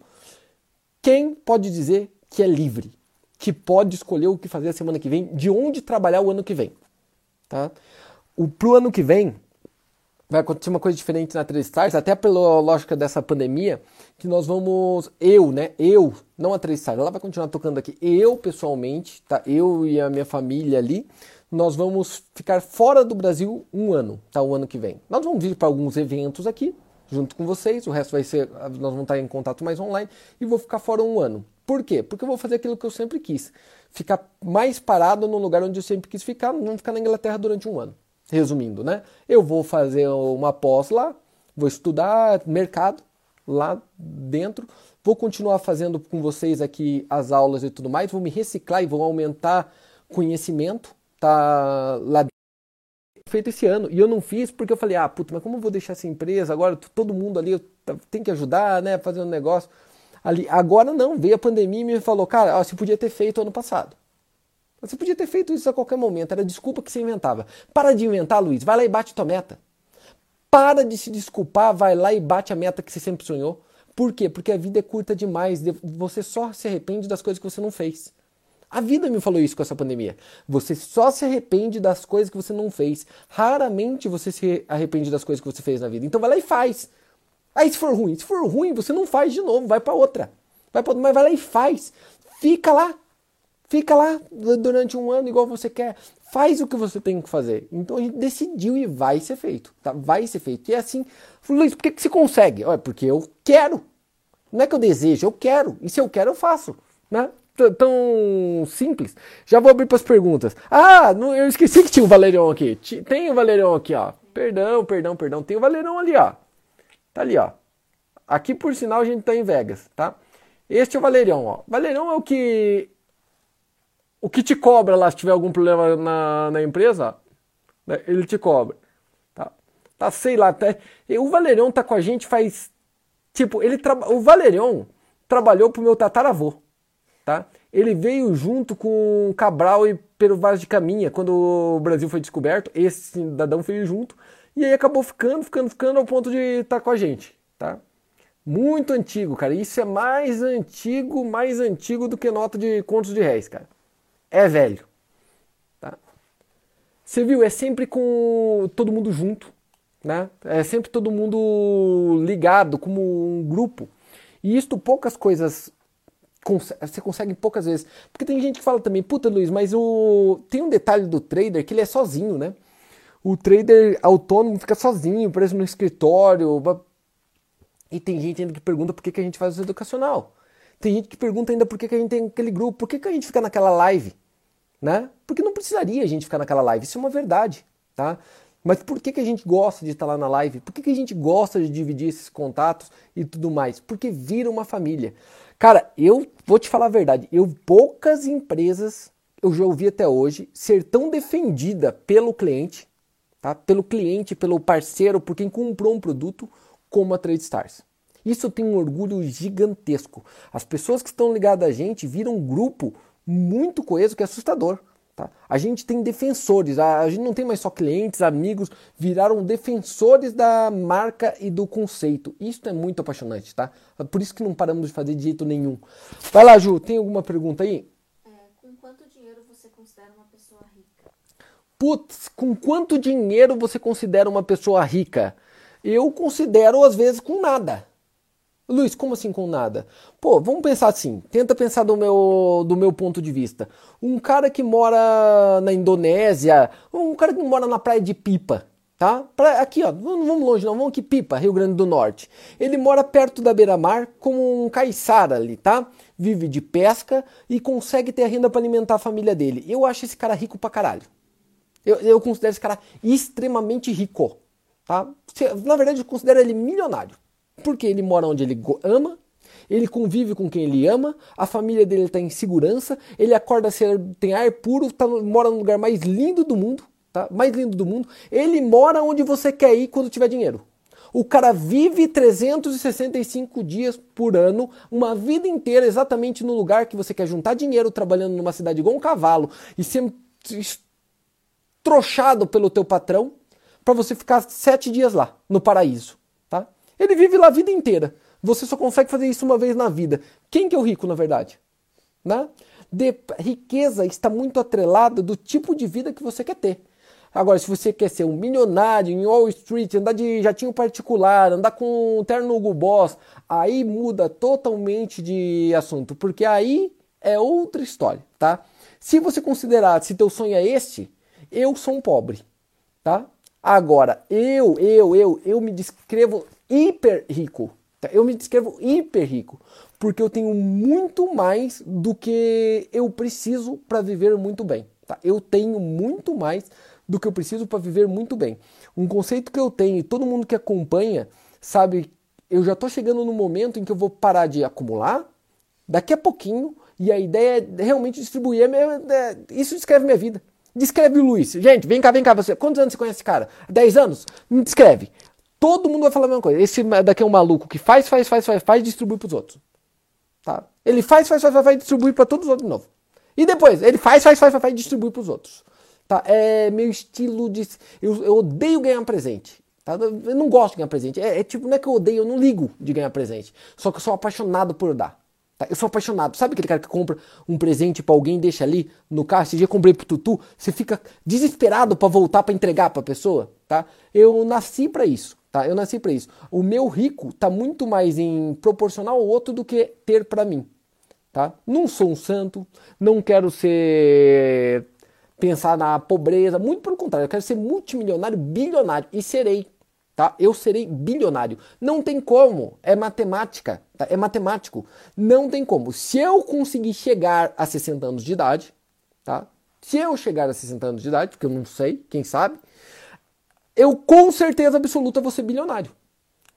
[SPEAKER 1] quem pode dizer que é livre? Que pode escolher o que fazer a semana que vem, de onde trabalhar o ano que vem, tá? O pro ano que vem vai acontecer uma coisa diferente na 3 Stars, até pela lógica dessa pandemia, que nós vamos, eu, né, eu, não a 3 Stars, ela vai continuar tocando aqui, eu pessoalmente, tá, eu e a minha família ali, nós vamos ficar fora do Brasil um ano, tá? O ano que vem. Nós vamos vir para alguns eventos aqui, junto com vocês, o resto vai ser, nós vamos estar em contato mais online e vou ficar fora um ano. Por quê? Porque eu vou fazer aquilo que eu sempre quis. Ficar mais parado no lugar onde eu sempre quis ficar, não ficar na Inglaterra durante um ano. Resumindo, né? Eu vou fazer uma pós lá, vou estudar mercado lá dentro, vou continuar fazendo com vocês aqui as aulas e tudo mais, vou me reciclar e vou aumentar conhecimento tá lá feito esse ano. E eu não fiz porque eu falei, ah, puta, mas como eu vou deixar essa empresa agora? Todo mundo ali tem que ajudar, né? Fazer um negócio. Ali, agora não, veio a pandemia e me falou, cara, ó, você podia ter feito ano passado. Você podia ter feito isso a qualquer momento, era desculpa que você inventava. Para de inventar, Luiz, vai lá e bate tua meta. Para de se desculpar, vai lá e bate a meta que você sempre sonhou. Por quê? Porque a vida é curta demais, você só se arrepende das coisas que você não fez. A vida me falou isso com essa pandemia. Você só se arrepende das coisas que você não fez. Raramente você se arrepende das coisas que você fez na vida. Então vai lá e faz. Aí se for ruim, se for ruim, você não faz de novo, vai para outra. Vai pra, mas vai lá e faz. Fica lá. Fica lá durante um ano igual você quer. Faz o que você tem que fazer. Então a gente decidiu e vai ser feito. Tá? Vai ser feito. E é assim, Luiz, por que, que você consegue? Olha, porque eu quero. Não é que eu desejo, eu quero. E se eu quero, eu faço. Né? Tão simples. Já vou abrir para as perguntas. Ah, não, eu esqueci que tinha o Valerião aqui. Tem o Valerião aqui, ó. Perdão, perdão, perdão. Tem o Valerião ali, ó. Tá ali, ó. Aqui, por sinal, a gente tá em Vegas, tá? Este é o Valerião, ó. Valerião é o que o que te cobra lá se tiver algum problema na, na empresa, né? ele te cobra. Tá? tá, sei lá, até. O Valerião tá com a gente faz. Tipo, ele tra... o Valerião trabalhou pro meu tataravô. Tá? Ele veio junto com Cabral e Pero Vaz de Caminha, quando o Brasil foi descoberto, esse cidadão veio junto, e aí acabou ficando, ficando, ficando ao ponto de estar tá com a gente. Tá? Muito antigo, cara. Isso é mais antigo, mais antigo do que nota de contos de réis, cara. É velho. Tá? Você viu, é sempre com todo mundo junto, né? É sempre todo mundo ligado, como um grupo. E isto poucas coisas você consegue poucas vezes. Porque tem gente que fala também, puta Luiz, mas o tem um detalhe do trader que ele é sozinho, né? O trader autônomo fica sozinho, preso no escritório. E tem gente ainda que pergunta por que, que a gente faz o educacional. Tem gente que pergunta ainda por que, que a gente tem aquele grupo, por que, que a gente fica naquela live, né? Porque não precisaria a gente ficar naquela live, isso é uma verdade, tá? Mas por que, que a gente gosta de estar lá na live? Por que, que a gente gosta de dividir esses contatos e tudo mais? Porque vira uma família. Cara, eu vou te falar a verdade, eu poucas empresas eu já ouvi até hoje ser tão defendida pelo cliente, tá? Pelo cliente, pelo parceiro, por quem comprou um produto como a Trade Stars. Isso eu tenho um orgulho gigantesco. As pessoas que estão ligadas a gente viram um grupo muito coeso que é assustador. Tá? A gente tem defensores, a, gente não tem mais só clientes, amigos, viraram defensores da marca e do conceito. Isso é muito apaixonante, tá? Por isso que não paramos de fazer de jeito nenhum. Vai lá, Ju, tem alguma pergunta aí?
[SPEAKER 2] É, com quanto dinheiro você considera uma pessoa rica?
[SPEAKER 1] Putz, com quanto dinheiro você considera uma pessoa rica? Eu considero, às vezes, com nada. Luiz, como assim com nada? Pô, vamos pensar assim, tenta pensar do meu, do meu ponto de vista. Um cara que mora na Indonésia, um cara que mora na praia de Pipa, tá? Pra, aqui, ó, não vamos longe não, vamos aqui, Pipa, Rio Grande do Norte. Ele mora perto da beira-mar como um caiçara ali, tá? Vive de pesca e consegue ter a renda para alimentar a família dele. Eu acho esse cara rico pra caralho. Eu, eu considero esse cara extremamente rico. Tá? Na verdade, eu considero ele milionário. Porque ele mora onde ele ama, ele convive com quem ele ama, a família dele está em segurança, ele acorda tem ar puro, tá, mora no lugar mais lindo do mundo, tá? Mais lindo do mundo. Ele mora onde você quer ir quando tiver dinheiro. O cara vive 365 dias por ano, uma vida inteira exatamente no lugar que você quer juntar dinheiro, trabalhando numa cidade igual um cavalo e ser trochado pelo teu patrão para você ficar sete dias lá, no paraíso. Ele vive lá a vida inteira. Você só consegue fazer isso uma vez na vida. Quem que é o rico, na verdade? Né? De, riqueza está muito atrelada do tipo de vida que você quer ter. Agora, se você quer ser um milionário em Wall Street, andar de jatinho particular, andar com um terno Hugo Boss, aí muda totalmente de assunto, porque aí é outra história, tá? Se você considerar, se teu sonho é este, eu sou um pobre, tá? Agora, eu, eu, eu, eu me descrevo hiper rico, tá? Eu me descrevo hiper rico, porque eu tenho muito mais do que eu preciso para viver muito bem, tá? Eu tenho muito mais do que eu preciso para viver muito bem. Um conceito que eu tenho e todo mundo que acompanha sabe, eu já estou chegando no momento em que eu vou parar de acumular daqui a pouquinho e a ideia é realmente distribuir. É, é, isso descreve minha vida. Descreve o Luiz. Gente, vem cá, vem cá. Você, quantos anos você conhece esse cara? 10 anos? Me descreve. Todo mundo vai falar a mesma coisa. Esse daqui é um maluco que faz, faz, faz, faz, faz e distribui os outros. Tá? Ele faz, faz, faz, faz, faz e distribui para todos os outros de novo. E depois, ele faz, faz, faz, faz, faz e distribui os outros. Tá? É meu estilo de. Eu, eu odeio ganhar presente. Tá? Eu não gosto de ganhar presente. É, é, tipo, não é que eu odeio, eu não ligo de ganhar presente. Só que eu sou apaixonado por dar. Tá? Eu sou apaixonado. Sabe aquele cara que compra um presente para alguém e deixa ali no carro? Esse dia eu comprei pro Tutu, você fica desesperado para voltar para entregar para a pessoa, tá? Eu nasci para isso, tá? Eu nasci para isso. O meu rico tá muito mais em proporcionar ao outro do que ter para mim, tá? Não sou um santo, não quero ser pensar na pobreza, muito pelo contrário, eu quero ser multimilionário, bilionário e serei, tá? Eu serei bilionário. Não tem como, é matemática, tá? É matemático. Não tem como. Se eu conseguir chegar a 60 anos de idade, tá? Se eu chegar a 60 anos de idade, porque eu não sei, quem sabe, eu com certeza absoluta vou ser bilionário.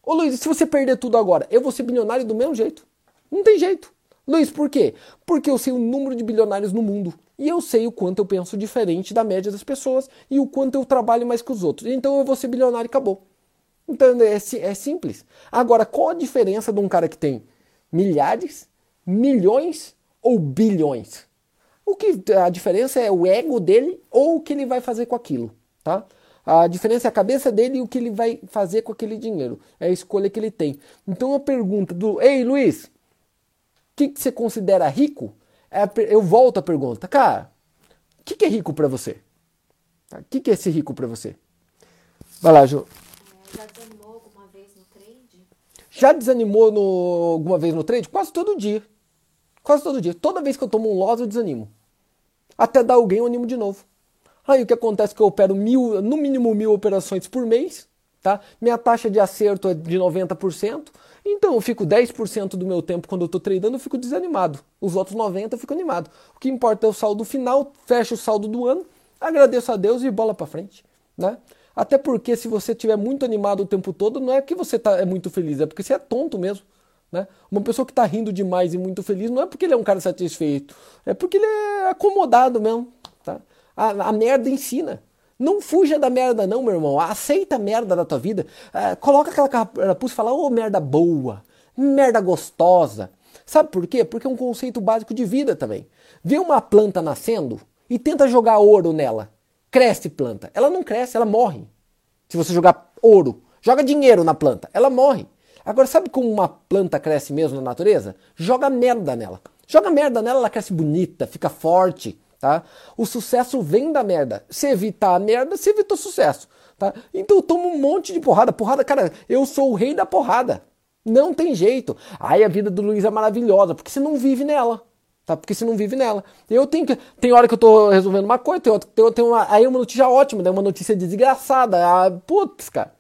[SPEAKER 1] Ô Luiz, se você perder tudo agora, eu vou ser bilionário do mesmo jeito. Não tem jeito. Luiz, por quê? Porque eu sei o número de bilionários no mundo. E eu sei o quanto eu penso diferente da média das pessoas e o quanto eu trabalho mais que os outros. Então eu vou ser bilionário e acabou. Então é, é simples. Agora, qual a diferença de um cara que tem milhares, milhões ou bilhões? O que a diferença é o ego dele ou o que ele vai fazer com aquilo, tá? A diferença é a cabeça dele e o que ele vai fazer com aquele dinheiro. É a escolha que ele tem. Então a pergunta do, ei Luiz, o que, que você considera rico? É eu volto a pergunta, cara, o que, que, é rico para você? Tá, o que, que, é ser rico para você? Vai lá, Ju.
[SPEAKER 2] Já desanimou alguma vez no trade?
[SPEAKER 1] Já desanimou no, alguma vez no trade? Quase todo dia. Quase todo dia. Toda vez que eu tomo um loss, eu desanimo. Até dar alguém, eu animo de novo. Aí o que acontece é que eu opero mil, no mínimo mil operações por mês, tá? Minha taxa de acerto é de 90%. Então eu fico 10% do meu tempo quando eu estou tradando, eu fico desanimado. Os outros 90% eu fico animado. O que importa é o saldo final, fecho o saldo do ano, agradeço a Deus e bola para frente. Né? Até porque se você estiver muito animado o tempo todo, não é que você tá, é muito feliz, é porque você é tonto mesmo. Né? Uma pessoa que está rindo demais e muito feliz não é porque ele é um cara satisfeito, é porque ele é acomodado mesmo. Tá? A, a merda ensina. Não fuja da merda, não, meu irmão. Aceita a merda da tua vida. É, coloca aquela carapuça e fala, ô oh, merda boa, merda gostosa. Sabe por quê? Porque é um conceito básico de vida também. Vê uma planta nascendo e tenta jogar ouro nela. Cresce planta. Ela não cresce, ela morre. Se você jogar ouro, joga dinheiro na planta, ela morre. Agora, sabe como uma planta cresce mesmo na natureza? Joga merda nela. Joga merda nela, ela cresce bonita, fica forte, tá? O sucesso vem da merda. Se evitar a merda, se evita o sucesso, tá? Então eu tomo um monte de porrada. Porrada, cara, eu sou o rei da porrada. Não tem jeito. Aí a vida do Luiz é maravilhosa, porque você não vive nela. Tá? Porque você não vive nela. Eu tenho que. Tem hora que eu tô resolvendo uma coisa, tem, outra, tem, tem uma, aí uma notícia ótima, uma notícia desgraçada. Ah, putz, cara.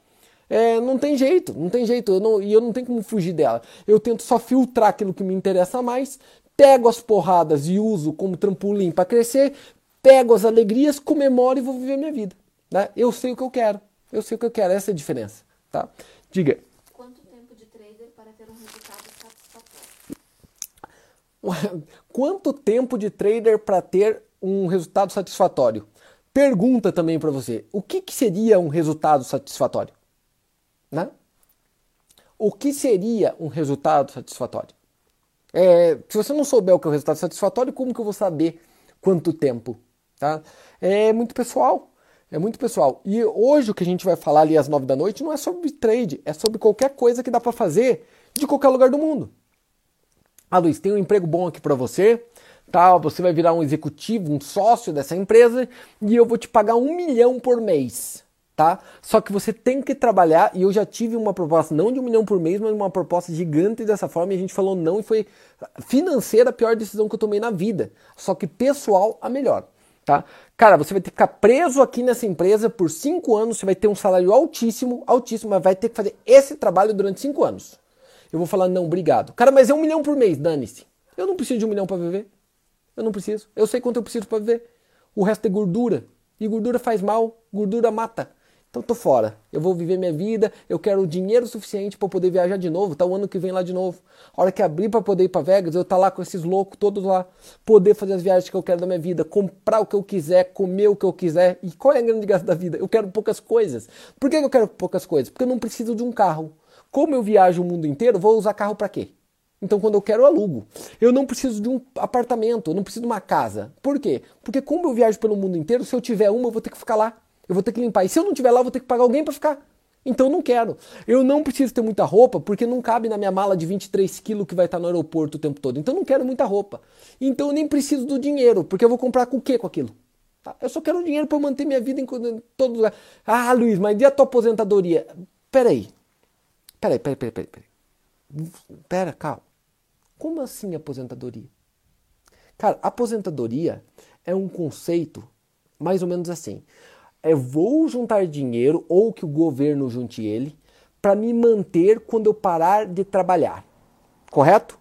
[SPEAKER 1] É, não tem jeito, não tem jeito. Eu não, e eu não tenho como fugir dela. Eu tento só filtrar aquilo que me interessa mais, pego as porradas e uso como trampolim para crescer, pego as alegrias, comemoro e vou viver minha vida. Né? Eu sei o que eu quero. Eu sei o que eu quero, essa é a diferença, tá? Diga.
[SPEAKER 2] Quanto tempo de trader para ter um resultado satisfatório?
[SPEAKER 1] Quanto tempo de trader para ter um resultado satisfatório? Pergunta também para você: o que, que, seria um resultado satisfatório? Né? O que seria um resultado satisfatório? É, se você não souber o que é o resultado satisfatório, como que eu vou saber quanto tempo? Tá? É muito pessoal. É muito pessoal. E hoje o que a gente vai falar ali às nove da noite não é sobre trade, é sobre qualquer coisa que dá para fazer de qualquer lugar do mundo. Ah, Luiz, tem um emprego bom aqui para você, tá? Você vai virar um executivo, um sócio dessa empresa e eu vou te pagar um milhão por mês, tá? Só que você tem que trabalhar e eu já tive uma proposta não de um milhão por mês, mas uma proposta gigante dessa forma e a gente falou não e foi financeira a pior decisão que eu tomei na vida. Só que pessoal a melhor tá? Cara, você vai ter que ficar preso aqui nessa empresa por cinco anos, você vai ter um salário altíssimo, altíssimo, mas vai ter que fazer esse trabalho durante cinco anos. Eu vou falar, não, obrigado. Cara, mas é um milhão por mês, dane-se. Eu não preciso de um milhão para viver. Eu não preciso. Eu sei quanto eu preciso para viver. O resto é gordura. E gordura faz mal, gordura mata. Então tô fora. Eu vou viver minha vida, eu quero dinheiro suficiente para poder viajar de novo, tá o ano que vem lá de novo. A hora que abrir para poder ir para Vegas, eu tá lá com esses loucos todos lá, poder fazer as viagens que eu quero da minha vida, comprar o que eu quiser, comer o que eu quiser. E qual é a grande graça da vida? Eu quero poucas coisas. Por que eu quero poucas coisas? Porque eu não preciso de um carro. Como eu viajo o mundo inteiro, vou usar carro para quê? Então, quando eu quero, eu alugo. Eu não preciso de um apartamento, eu não preciso de uma casa. Por quê? Porque como eu viajo pelo mundo inteiro, se eu tiver uma, eu vou ter que ficar lá. Eu vou ter que limpar. E se eu não tiver lá, eu vou ter que pagar alguém para ficar. Então não quero. Eu não preciso ter muita roupa porque não cabe na minha mala de 23 quilos que vai estar no aeroporto o tempo todo. Então não quero muita roupa. Então eu nem preciso do dinheiro, porque eu vou comprar com o que com aquilo? Tá? Eu só quero dinheiro para manter minha vida em, todo lugar. Ah, Luiz, mas e a tua aposentadoria? Peraí. Peraí, peraí, peraí, peraí. Pera, Pera, calma. Como assim aposentadoria? Cara, aposentadoria é um conceito mais ou menos assim eu vou juntar dinheiro ou que o governo junte ele para me manter quando eu parar de trabalhar. Correto?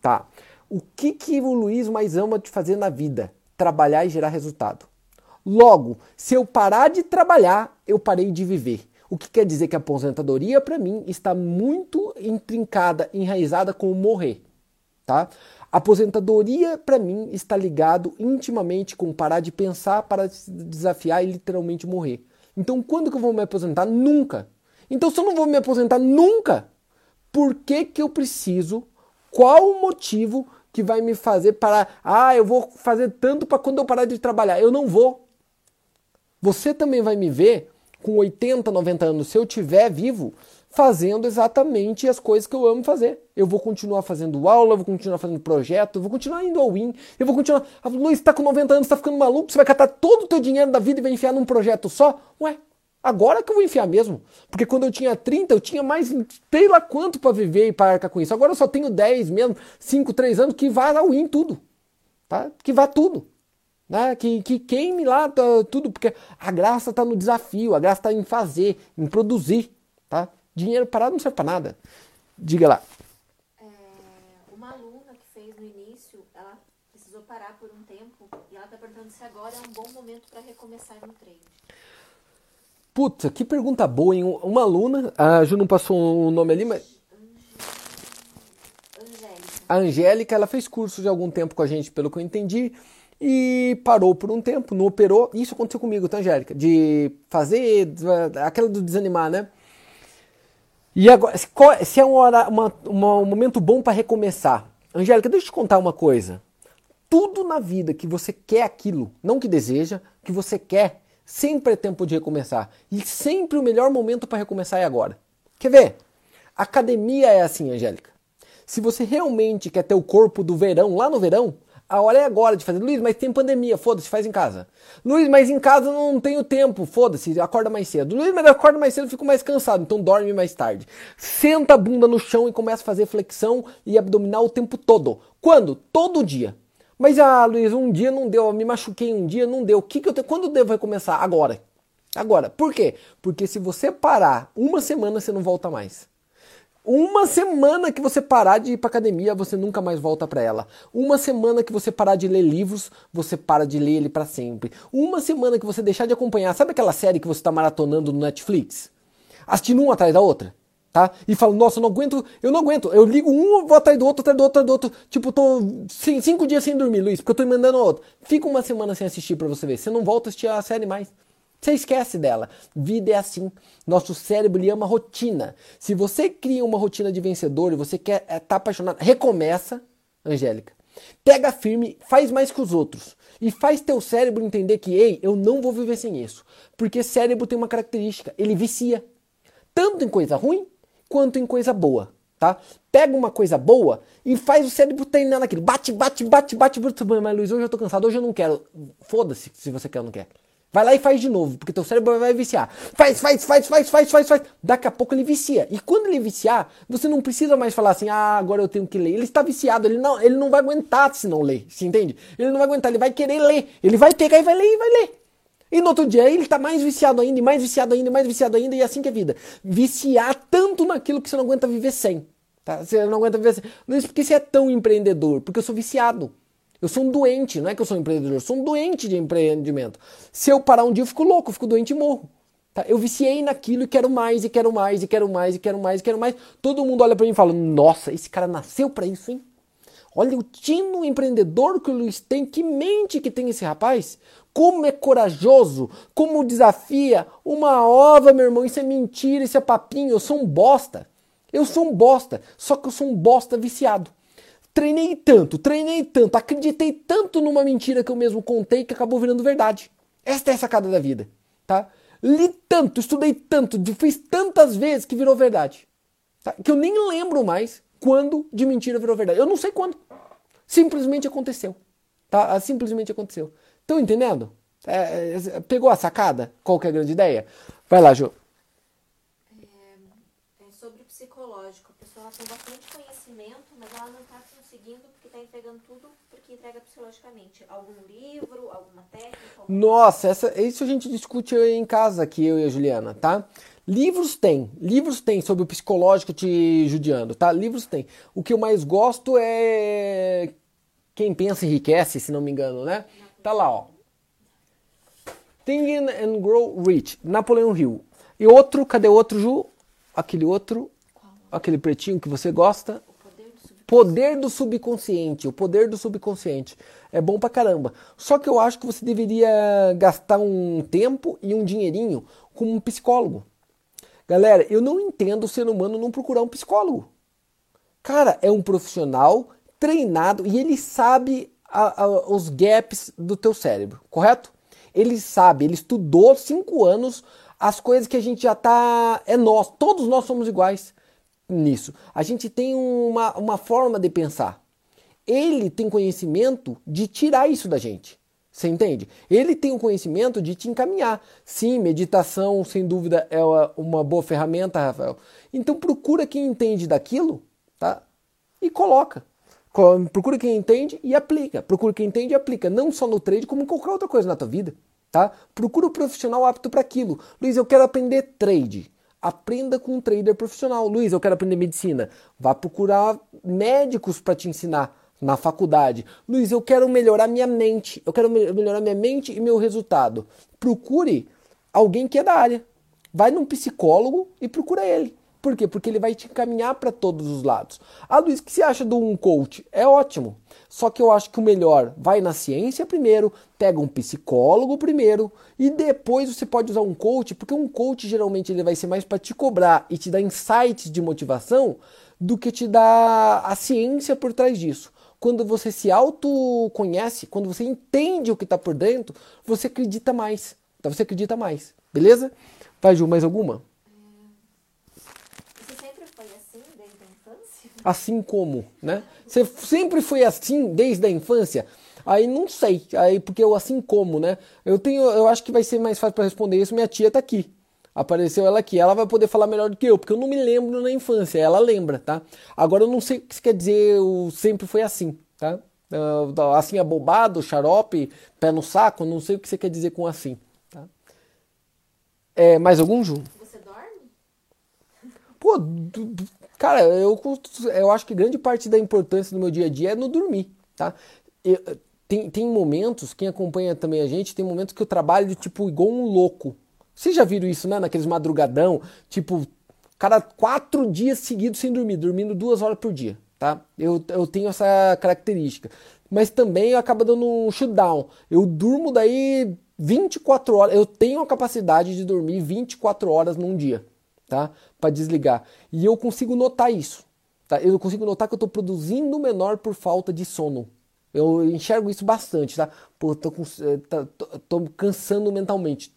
[SPEAKER 1] Tá. O que, que o Luiz mais ama de fazer na vida? Trabalhar e gerar resultado. Logo, se eu parar de trabalhar, eu parei de viver. O que quer dizer que a aposentadoria, para mim, está muito intrincada, enraizada com o morrer. Tá? Aposentadoria, para mim, está ligado intimamente com parar de pensar, para se desafiar e literalmente morrer. Então, quando que eu vou me aposentar? Nunca. Então, se eu não vou me aposentar nunca, por que, que eu preciso? Qual o motivo que vai me fazer parar? Ah, eu vou fazer tanto para quando eu parar de trabalhar. Eu não vou. Você também vai me ver com 80, 90 anos, se eu tiver vivo, fazendo exatamente as coisas que eu amo fazer. Eu vou continuar fazendo aula, vou continuar fazendo projeto, vou continuar indo ao win, eu vou continuar. Ah, Luiz, tá com 90 anos, tá ficando maluco, você vai catar todo o teu dinheiro da vida e vai enfiar num projeto só? Ué, agora que eu vou enfiar mesmo. Porque quando eu tinha 30, eu tinha mais sei lá quanto para viver e para arcar com isso. Agora eu só tenho 10 mesmo, 5, 3 anos que vai ao win tudo. Tá? Que vá tudo. Né? Que, que queime lá tudo, porque a graça está no desafio, a graça está em fazer, em produzir. Tá? Dinheiro parado não serve para nada. Diga lá.
[SPEAKER 2] É, uma aluna que fez no início, ela precisou parar por um tempo e ela está perguntando se agora é um bom momento para recomeçar no trade.
[SPEAKER 1] Puta, que pergunta boa, hein? Uma aluna, a Ju não passou o nome ali, mas.
[SPEAKER 2] Angélica.
[SPEAKER 1] A Angélica, ela fez curso de algum tempo com a gente, pelo que eu entendi, e parou por um tempo, não operou. Isso aconteceu comigo, tá, Angélica? De fazer aquela do desanimar, né? E agora, se é uma, uma, um momento bom para recomeçar. Angélica, deixa eu te contar uma coisa. Tudo na vida que você quer aquilo, não que deseja, que você quer, sempre é tempo de recomeçar. E sempre o melhor momento para recomeçar é agora. Quer ver? Academia é assim, Angélica. Se você realmente quer ter o corpo do verão, lá no verão, a hora é agora de fazer. Luiz, mas tem pandemia, foda-se, faz em casa. Luiz, mas em casa não tenho tempo, foda-se, acorda mais cedo. Luiz, mas acorda mais cedo, fico mais cansado, então dorme mais tarde. Senta a bunda no chão e começa a fazer flexão e abdominal o tempo todo. Quando? Todo dia. Mas, ah, Luiz, um dia não deu, eu me machuquei um dia, não deu. O que, que eu tenho? Quando devo recomeçar? Agora. Agora. Por quê? Porque se você parar uma semana, você não volta mais. Uma semana que você parar de ir pra academia, você nunca mais volta para ela. Uma semana que você parar de ler livros, você para de ler ele para sempre. Uma semana que você deixar de acompanhar, sabe aquela série que você tá maratonando no Netflix? Assistindo uma atrás da outra? Tá? E falo, nossa, eu não aguento, eu não aguento. Eu ligo um, vou atrás do outro, atrás do outro, atrás do outro. Tipo, tô cinco dias sem dormir, Luiz, porque eu tô mandando outro. Fica uma semana sem assistir para você ver. Você não volta a assistir a série mais. Você esquece dela. Vida é assim. Nosso cérebro ele ama rotina. Se você cria uma rotina de vencedor e você quer estar é, tá apaixonado, recomeça, Angélica. Pega firme, faz mais que os outros. E faz teu cérebro entender que, ei, eu não vou viver sem isso. Porque cérebro tem uma característica, ele vicia. Tanto em coisa ruim quanto em coisa boa. Tá? Pega uma coisa boa e faz o cérebro treinar naquilo. Bate, bate, bate, bate. Mas Luiz, hoje eu tô cansado, hoje eu não quero. Foda-se se você quer ou não quer. Vai lá e faz de novo, porque teu cérebro vai viciar. Faz, faz, faz, faz, faz, faz, faz. Daqui a pouco ele vicia. E quando ele viciar, você não precisa mais falar assim, ah, agora eu tenho que ler. Ele está viciado, ele não, ele não vai aguentar se não ler, se entende? Ele não vai aguentar, ele vai querer ler. Ele vai pegar e vai ler e vai ler. E no outro dia ele está mais viciado ainda, e mais viciado ainda, e mais viciado ainda, e é assim que é vida. Viciar tanto naquilo que você não aguenta viver sem. Tá? Você não aguenta viver sem. Não é porque você é tão empreendedor, porque eu sou viciado. Eu sou um doente, não é que eu sou um empreendedor, eu sou um doente de empreendimento. Se eu parar um dia, eu fico louco, eu fico doente e morro. Tá? Eu viciei naquilo e quero mais, e quero mais, e quero mais, e quero mais, e quero mais. Todo mundo olha para mim e fala: Nossa, esse cara nasceu para isso, hein? Olha o tino empreendedor que o Luiz tem, que mente que tem esse rapaz. Como é corajoso, como desafia uma ova, meu irmão. Isso é mentira, isso é papinho. Eu sou um bosta. Eu sou um bosta, só que eu sou um bosta viciado. Treinei tanto, treinei tanto, acreditei tanto numa mentira que eu mesmo contei que acabou virando verdade. Esta é a sacada da vida, tá? Li tanto, estudei tanto, fiz tantas vezes que virou verdade. Tá? Que eu nem lembro mais quando de mentira virou verdade. Eu não sei quando. Simplesmente aconteceu. Tá? Simplesmente aconteceu. Estão entendendo? É, é, pegou a sacada? Qual que é a grande ideia? Vai lá, Ju.
[SPEAKER 2] É, é sobre psicológico. A pessoa tem bastante conhecimento, mas ela não está está entregando tudo porque entrega psicologicamente. Algum livro, alguma técnica?
[SPEAKER 1] Nossa, essa, isso a gente discute em casa aqui, eu e a Juliana, tá? Livros tem, livros tem sobre o psicológico te judiando, tá? Livros tem. O que eu mais gosto é Quem Pensa Enriquece, se não me engano, né? Tá lá, ó. Think and Grow Rich, Napoleão Hill. E outro, cadê outro, Ju? Aquele outro, aquele pretinho que você gosta. Poder do subconsciente, o poder do subconsciente. É bom pra caramba. Só que eu acho que você deveria gastar um tempo e um dinheirinho com um psicólogo. Galera, eu não entendo o ser humano não procurar um psicólogo. Cara, é um profissional treinado e ele sabe a, a, os gaps do teu cérebro, correto? Ele sabe, ele estudou cinco anos as coisas que a gente já tá. É nós, todos nós somos iguais nisso. A gente tem uma, uma forma de pensar. Ele tem conhecimento de tirar isso da gente. Você entende? Ele tem o conhecimento de te encaminhar. Sim, meditação, sem dúvida, é uma boa ferramenta, Rafael. Então procura quem entende daquilo, tá? E coloca. Procura quem entende e aplica. Procura quem entende e aplica. Não só no trade, como em qualquer outra coisa na tua vida. Tá? Procura o um profissional apto para aquilo. Luiz, eu quero aprender trade. Aprenda com um trader profissional. Luiz, eu quero aprender medicina. Vá procurar médicos para te ensinar na faculdade. Luiz, eu quero melhorar minha mente. Eu quero melhorar minha mente e meu resultado. Procure alguém que é da área. Vai num psicólogo e procura ele. Por quê? Porque ele vai te encaminhar para todos os lados. Ah, Luiz, o que você acha de um coach? É ótimo. Só que eu acho que o melhor vai na ciência primeiro, pega um psicólogo primeiro e depois você pode usar um coach, porque um coach geralmente ele vai ser mais para te cobrar e te dar insights de motivação do que te dar a ciência por trás disso. Quando você se autoconhece, quando você entende o que está por dentro, você acredita mais. Então você acredita mais. Beleza? Vai, Ju, mais alguma? Assim como, né? Você sempre foi assim desde a infância? Aí não sei, aí porque eu assim como, né? Eu tenho, eu acho que vai ser mais fácil para responder isso. Minha tia tá aqui. Apareceu ela aqui, ela vai poder falar melhor do que eu, porque eu não me lembro na infância, ela lembra, tá? Agora eu não sei o que quer dizer, eu sempre foi assim, tá? Assim abobado, xarope, pé no saco, não sei o que você quer dizer com assim, tá? É, mais algum, Ju?
[SPEAKER 2] Você dorme?
[SPEAKER 1] Pô, Cara, eu, eu acho que grande parte da importância do meu dia a dia é no dormir, tá? Eu, tem, tem momentos, quem acompanha também a gente, tem momentos que eu trabalho tipo igual um louco. Vocês já viram isso, né? Naqueles madrugadão, tipo, cada quatro dias seguidos sem dormir, dormindo duas horas por dia, tá? Eu, eu tenho essa característica. Mas também eu acabo dando um shutdown. Eu durmo daí 24 horas. Eu tenho a capacidade de dormir 24 horas num dia, tá? Para desligar. E eu consigo notar isso. Tá? Eu consigo notar que eu estou produzindo menor por falta de sono. Eu enxergo isso bastante, tá? Pô, tô, com, eh, tá, tô, tô cansando mentalmente.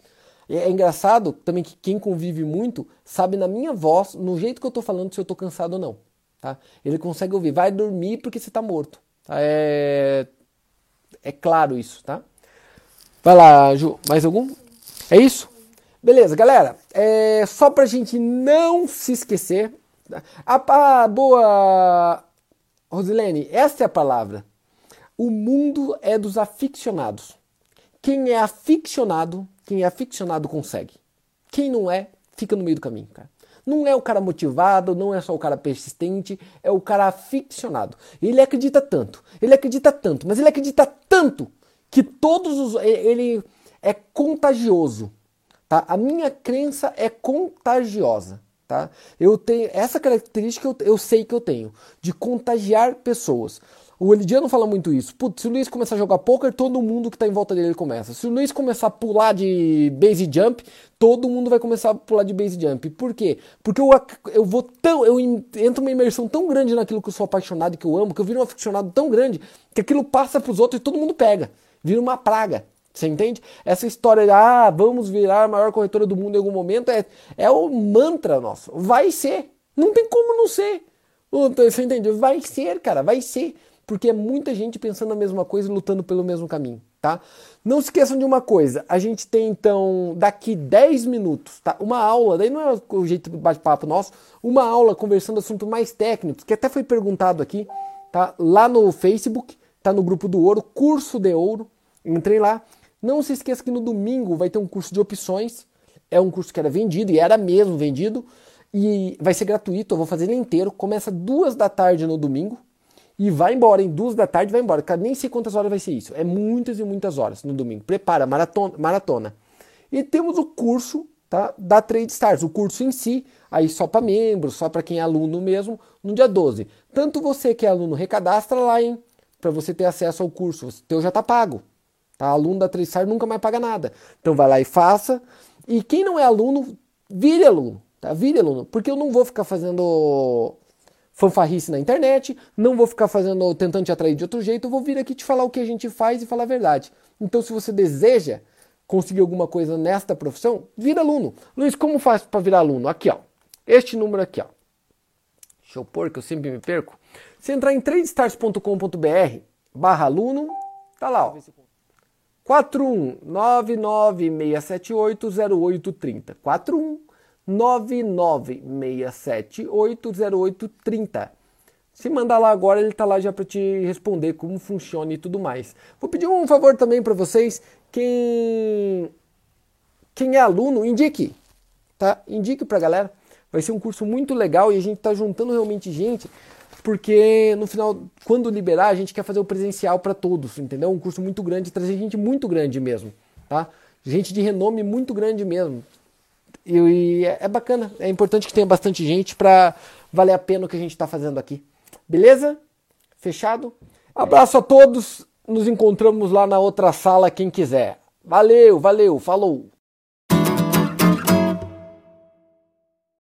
[SPEAKER 1] É engraçado também que quem convive muito sabe na minha voz, no jeito que eu tô falando, se eu tô cansado ou não. Tá? Ele consegue ouvir, vai dormir porque você tá morto. Tá? É, é claro isso, tá? Vai lá, Ju, mais algum? É isso? Beleza, galera. É, só pra gente não se esquecer. A, a boa Rosilene, essa é a palavra. O mundo é dos aficionados. Quem é aficionado, quem é aficionado consegue. Quem não é, fica no meio do caminho, cara. Não é o cara motivado, não é só o cara persistente, é o cara aficionado. Ele acredita tanto, ele acredita tanto, mas ele acredita tanto que todos os. Ele é contagioso. Tá? A minha crença é contagiosa. Tá? Eu tenho essa característica eu, eu sei que eu tenho de contagiar pessoas. O Elidiano fala muito isso. Putz, se o Luiz começar a jogar poker, todo mundo que está em volta dele começa. Se o Luiz começar a pular de base jump, todo mundo vai começar a pular de base jump. Por quê? Porque eu, eu vou tão. Eu entro uma imersão tão grande naquilo que eu sou apaixonado e que eu amo, que eu viro um aficionado tão grande que aquilo passa para os outros e todo mundo pega. Vira uma praga. Você entende? Essa história de, ah, vamos virar a maior corretora do mundo em algum momento é, é o mantra nosso. Vai ser. Não tem como não ser. Você entende? Vai ser, cara, vai ser porque é muita gente pensando a mesma coisa e lutando pelo mesmo caminho, tá? Não se esqueçam de uma coisa, a gente tem então daqui 10 minutos, tá? Uma aula, daí não é o jeito de bate-papo nosso, uma aula conversando assunto mais técnicos, que até foi perguntado aqui, tá? Lá no Facebook, tá no grupo do ouro, curso de ouro, entrei lá. Não se esqueça que no domingo vai ter um curso de opções, é um curso que era vendido e era mesmo vendido, e vai ser gratuito, eu vou fazer ele inteiro, começa duas da tarde no domingo, e vai embora, em duas da tarde vai embora. Cara, nem sei quantas horas vai ser isso. É muitas e muitas horas no domingo. Prepara, maratona. maratona. E temos o curso tá, da Trade Stars, o curso em si, aí só para membros, só para quem é aluno mesmo, no dia 12. Tanto você que é aluno, recadastra lá, hein? Para você ter acesso ao curso. O teu já tá pago. Tá? Aluno da Trade Stars nunca mais paga nada. Então vai lá e faça. E quem não é aluno, vire aluno. Tá? Vire aluno. Porque eu não vou ficar fazendo fanfarrice na internet, não vou ficar fazendo, tentando te atrair de outro jeito, eu vou vir aqui te falar o que a gente faz e falar a verdade. Então, se você deseja conseguir alguma coisa nesta profissão, vira aluno. Luiz, como faz para virar aluno? Aqui, ó. Este número aqui, ó. Deixa eu pôr que eu sempre me perco. Se entrar em tradestars.com.br barra aluno, tá lá, ó. 41996780830. 41 996780830. Se mandar lá agora, ele está lá já para te responder como funciona e tudo mais. Vou pedir um favor também para vocês, quem quem é aluno, indique, tá? Indique para a galera. Vai ser um curso muito legal e a gente está juntando realmente gente, porque no final, quando liberar, a gente quer fazer o presencial para todos, entendeu? Um curso muito grande, trazer gente muito grande mesmo, tá? Gente de renome muito grande mesmo. E, e é, é bacana, é importante que tenha bastante gente para valer a pena o que a gente está fazendo aqui. Beleza? Fechado? Abraço a todos, nos encontramos lá na outra sala, quem quiser. Valeu, valeu, falou!